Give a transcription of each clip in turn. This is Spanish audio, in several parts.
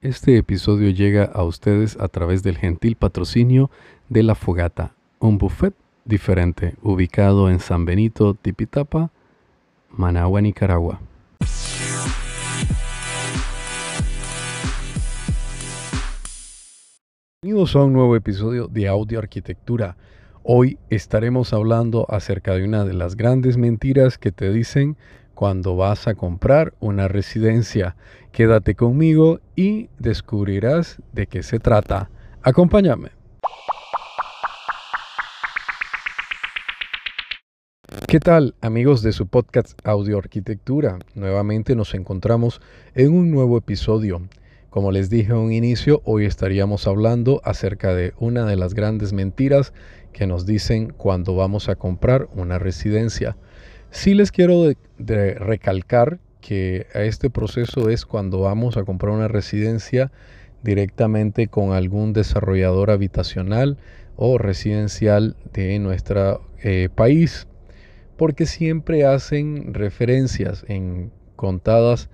Este episodio llega a ustedes a través del gentil patrocinio de La Fogata, un buffet diferente ubicado en San Benito, Tipitapa, Managua, Nicaragua. Bienvenidos a un nuevo episodio de Audio Arquitectura. Hoy estaremos hablando acerca de una de las grandes mentiras que te dicen cuando vas a comprar una residencia. Quédate conmigo y descubrirás de qué se trata. Acompáñame. ¿Qué tal amigos de su podcast Audio Arquitectura? Nuevamente nos encontramos en un nuevo episodio. Como les dije en un inicio, hoy estaríamos hablando acerca de una de las grandes mentiras que nos dicen cuando vamos a comprar una residencia. Sí les quiero recalcar que este proceso es cuando vamos a comprar una residencia directamente con algún desarrollador habitacional o residencial de nuestro eh, país, porque siempre hacen referencias en contadas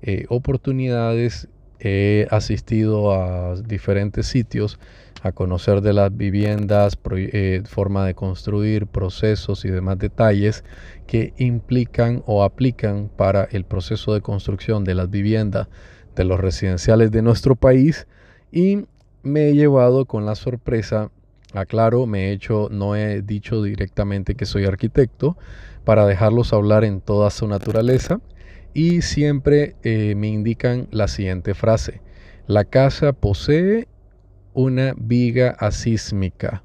eh, oportunidades. He asistido a diferentes sitios a conocer de las viviendas, eh, forma de construir, procesos y demás detalles que implican o aplican para el proceso de construcción de las viviendas de los residenciales de nuestro país. Y me he llevado con la sorpresa, aclaro, me he hecho, no he dicho directamente que soy arquitecto para dejarlos hablar en toda su naturaleza y siempre eh, me indican la siguiente frase, la casa posee una viga asísmica.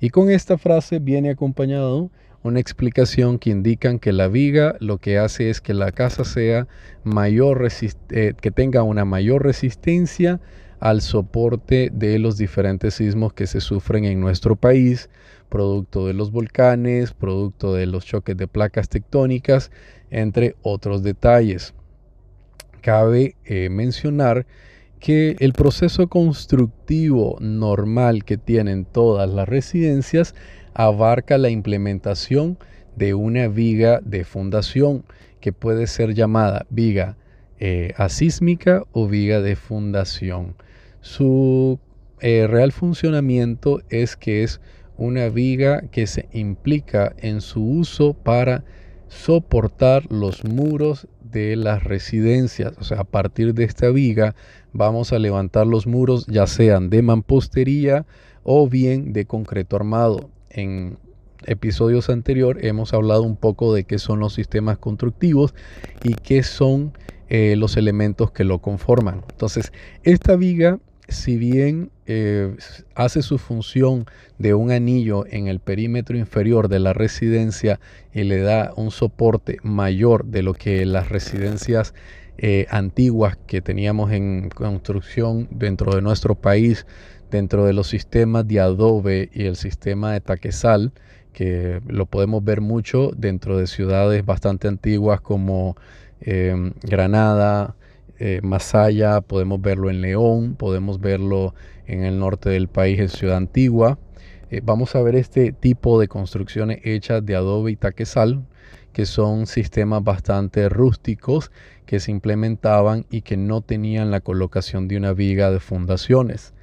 Y con esta frase viene acompañado una explicación que indican que la viga lo que hace es que la casa sea mayor eh, que tenga una mayor resistencia al soporte de los diferentes sismos que se sufren en nuestro país, producto de los volcanes, producto de los choques de placas tectónicas, entre otros detalles. Cabe eh, mencionar que el proceso constructivo normal que tienen todas las residencias abarca la implementación de una viga de fundación que puede ser llamada viga eh, asísmica o viga de fundación. Su eh, real funcionamiento es que es una viga que se implica en su uso para soportar los muros de las residencias. O sea, a partir de esta viga vamos a levantar los muros ya sean de mampostería o bien de concreto armado. En episodios anteriores hemos hablado un poco de qué son los sistemas constructivos y qué son eh, los elementos que lo conforman. Entonces, esta viga si bien eh, hace su función de un anillo en el perímetro inferior de la residencia y le da un soporte mayor de lo que las residencias eh, antiguas que teníamos en construcción dentro de nuestro país, dentro de los sistemas de adobe y el sistema de taquesal, que lo podemos ver mucho dentro de ciudades bastante antiguas como eh, Granada, eh, Masaya, podemos verlo en León, podemos verlo en el norte del país, en Ciudad Antigua. Eh, vamos a ver este tipo de construcciones hechas de adobe y taquesal, que son sistemas bastante rústicos que se implementaban y que no tenían la colocación de una viga de fundaciones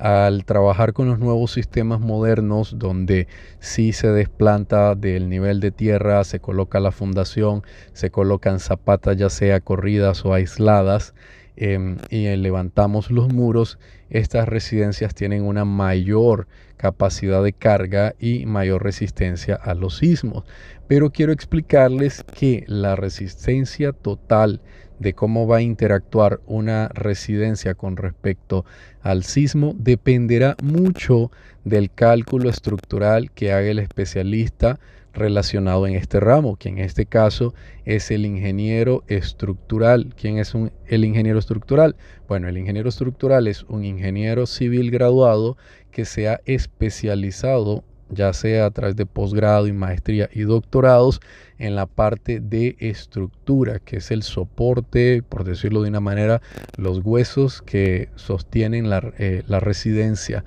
al trabajar con los nuevos sistemas modernos donde sí se desplanta del nivel de tierra, se coloca la fundación, se colocan zapatas ya sea corridas o aisladas em, y levantamos los muros, estas residencias tienen una mayor capacidad de carga y mayor resistencia a los sismos. Pero quiero explicarles que la resistencia total de cómo va a interactuar una residencia con respecto al sismo dependerá mucho del cálculo estructural que haga el especialista relacionado en este ramo, que en este caso es el ingeniero estructural. ¿Quién es el ingeniero estructural? Bueno, el ingeniero estructural es un ingeniero civil graduado que se ha especializado ya sea a través de posgrado y maestría y doctorados en la parte de estructura, que es el soporte, por decirlo de una manera, los huesos que sostienen la, eh, residencia.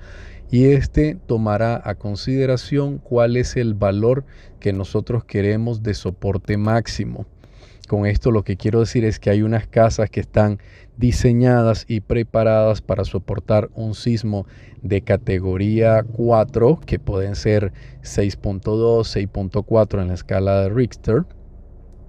y este tomará a consideración cuál es el valor que nosotros queremos de soporte máximo. Con esto lo que quiero decir es que hay unas casas que están diseñadas y preparadas para soportar un sismo de categoría 4, que pueden ser 6.2, 6.4 en la escala de Richter.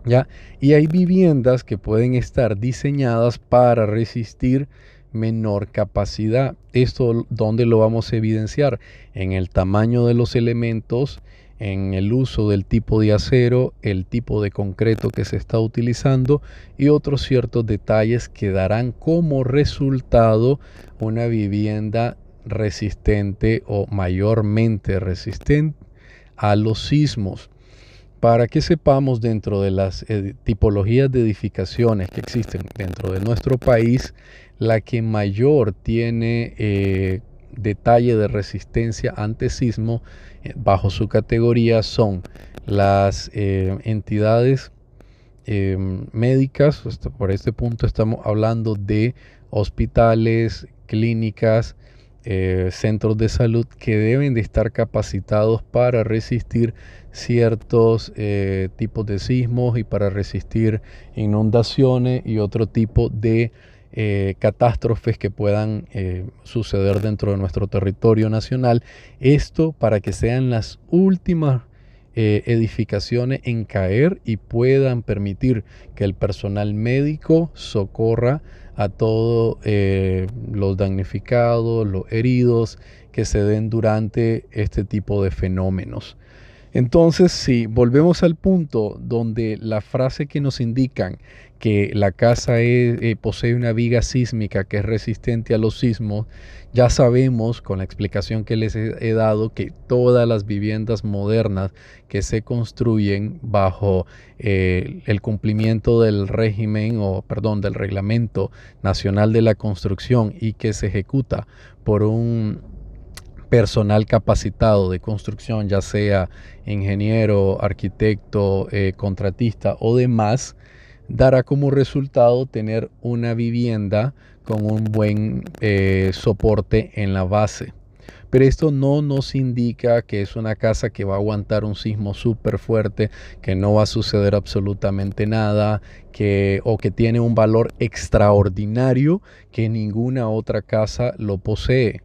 ¿ya? Y hay viviendas que pueden estar diseñadas para resistir menor capacidad. Esto donde lo vamos a evidenciar en el tamaño de los elementos, en el uso del tipo de acero, el tipo de concreto que se está utilizando y otros ciertos detalles que darán como resultado una vivienda resistente o mayormente resistente a los sismos. Para que sepamos dentro de las eh, tipologías de edificaciones que existen dentro de nuestro país, la que mayor tiene eh, detalle de resistencia ante sismo eh, bajo su categoría son las eh, entidades em, médicas, por este punto estamos hablando de hospitales, clínicas, eh, centros de salud que deben de estar capacitados para resistir ciertos tipos de sismos y para resistir inundaciones y otro tipo de eh, catástrofes que puedan eh, suceder dentro de nuestro territorio nacional. Esto para que sean las últimas eh, edificaciones en caer y puedan permitir que el personal médico socorra a todos los damnificados, los heridos que se den durante este tipo de fenómenos. Entonces, si volvemos al punto donde la frase que nos indican que la casa eh, posee una viga sísmica que es resistente a los sismos, ya sabemos con la explicación que les he, dado que todas las viviendas modernas que se construyen bajo eh, el cumplimiento del régimen o perdón del reglamento nacional de la construcción y que se ejecuta por un personal capacitado de construcción, ya sea ingeniero, arquitecto, eh, contratista o demás, dará como resultado tener una vivienda con un buen eh, soporte en la base. Pero esto no nos indica que es una casa que va a aguantar un sismo súper fuerte, que no va a suceder absolutamente nada, que, o que tiene un valor extraordinario que ninguna otra casa lo posee.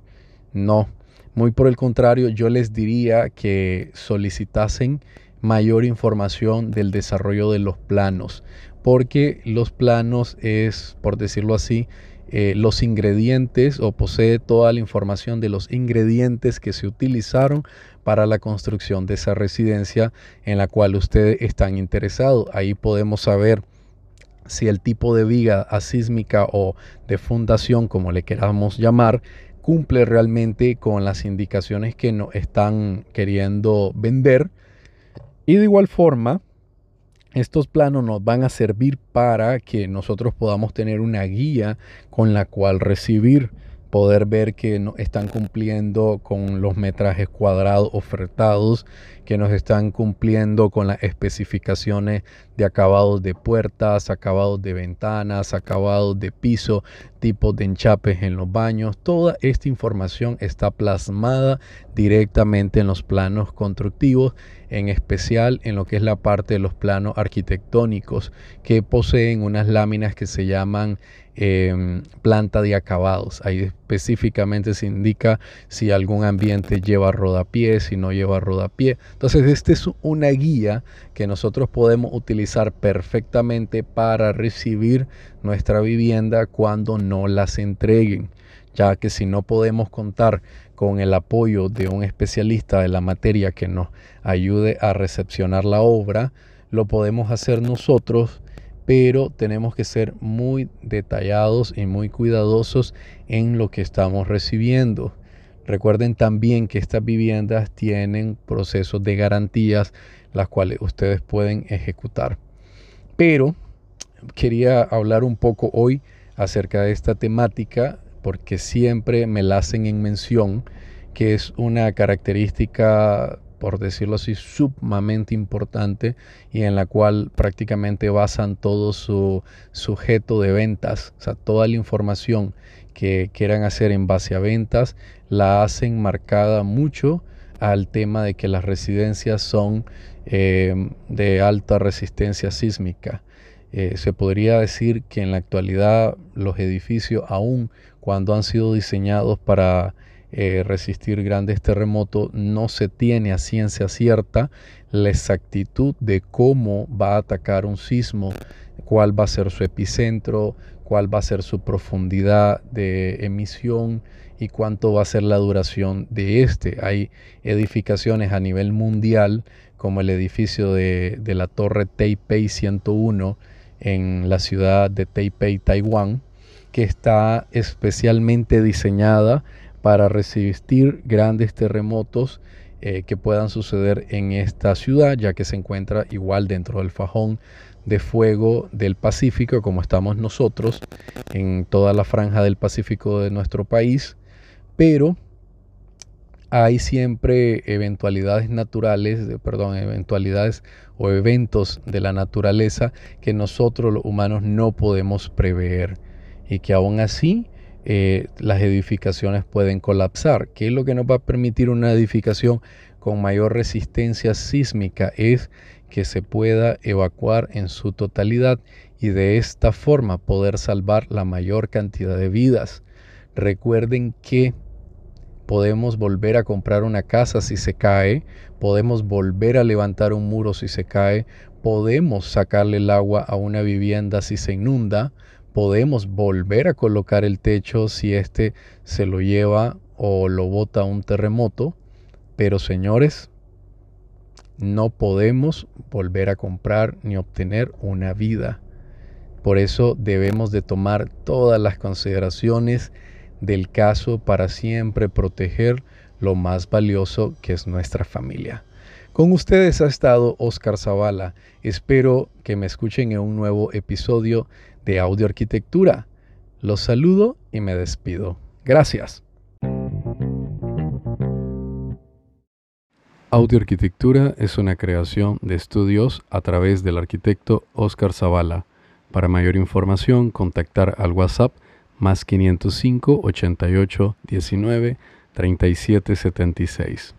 No, muy por el contrario, yo les diría que solicitasen mayor información del desarrollo de los planos, porque los planos es, por decirlo así, eh, los ingredientes o posee toda la información de los ingredientes que se utilizaron para la construcción de esa residencia en la cual ustedes están interesados. Ahí podemos saber si el tipo de viga asísmica o de fundación, como le queramos llamar, cumple realmente con las indicaciones que nos están queriendo vender. Y de igual forma, estos planos nos van a servir para que nosotros podamos tener una guía con la cual recibir poder ver que no están cumpliendo con los metrajes cuadrados ofertados, que nos están cumpliendo con las especificaciones de acabados de puertas, acabados de ventanas, acabados de piso, tipos de enchapes en los baños. Toda esta información está plasmada directamente en los planos constructivos, en especial en lo que es la parte de los planos arquitectónicos, que poseen unas láminas que se llaman Em, planta de acabados. Ahí específicamente se indica si algún ambiente lleva rodapié, si no lleva rodapié. Entonces, esta es una guía que nosotros podemos utilizar perfectamente para recibir nuestra vivienda cuando no las entreguen ya que si no podemos contar con el apoyo de un especialista de la materia que nos ayude a recepcionar la obra, lo podemos hacer nosotros pero tenemos que ser muy detallados y muy cuidadosos en lo que estamos recibiendo. Recuerden también que estas viviendas tienen procesos de garantías las cuales ustedes pueden ejecutar. Pero quería hablar un poco hoy acerca de esta temática porque siempre me la hacen en mención que es una característica por decirlo así, sumamente importante y en la cual prácticamente basan todo su sujeto de ventas, o sea, toda la información que quieran hacer en base a ventas, la hacen marcada mucho al tema de que las residencias son eh, de alta resistencia sísmica. Eh, se podría decir que en la actualidad los edificios, aun cuando han sido diseñados para eh, resistir grandes terremotos, no se tiene a ciencia cierta la exactitud de cómo va a atacar un sismo, cuál va a ser su epicentro, cuál va a ser su profundidad de emisión y cuánto va a ser la duración de este. Hay edificaciones a nivel mundial, como el edificio de, de la torre Taipei 101 en la ciudad de Taipei, Taiwán, que está especialmente diseñada para resistir grandes terremotos eh, que puedan suceder en esta ciudad, ya que se encuentra igual dentro del fajón de fuego del Pacífico, como estamos nosotros, en toda la franja del Pacífico de nuestro país, pero hay siempre eventualidades naturales, perdón, eventualidades o eventos de la naturaleza que nosotros los humanos no podemos prever y que aún así eh, las edificaciones pueden colapsar. ¿Qué es lo que nos va a permitir una edificación con mayor resistencia sísmica? Es que se pueda evacuar en su totalidad y de esta forma poder salvar la mayor cantidad de vidas. Recuerden que podemos volver a comprar una casa si se cae, podemos volver a levantar un muro si se cae, podemos sacarle el agua a una vivienda si se inunda, podemos volver a colocar el techo si éste se lo lleva o lo bota un terremoto, pero señores, no podemos volver a comprar ni obtener una vida. Por eso debemos de tomar todas las consideraciones del caso para siempre proteger lo más valioso que es nuestra familia. Con ustedes ha estado Oscar Zavala. Espero que me escuchen en un nuevo episodio de Audio Arquitectura. Los saludo y me despido. Gracias. Audio Arquitectura es una creación de estudios a través del arquitecto Oscar Zavala. Para mayor información, contactar al WhatsApp más 505 88 19 37 76.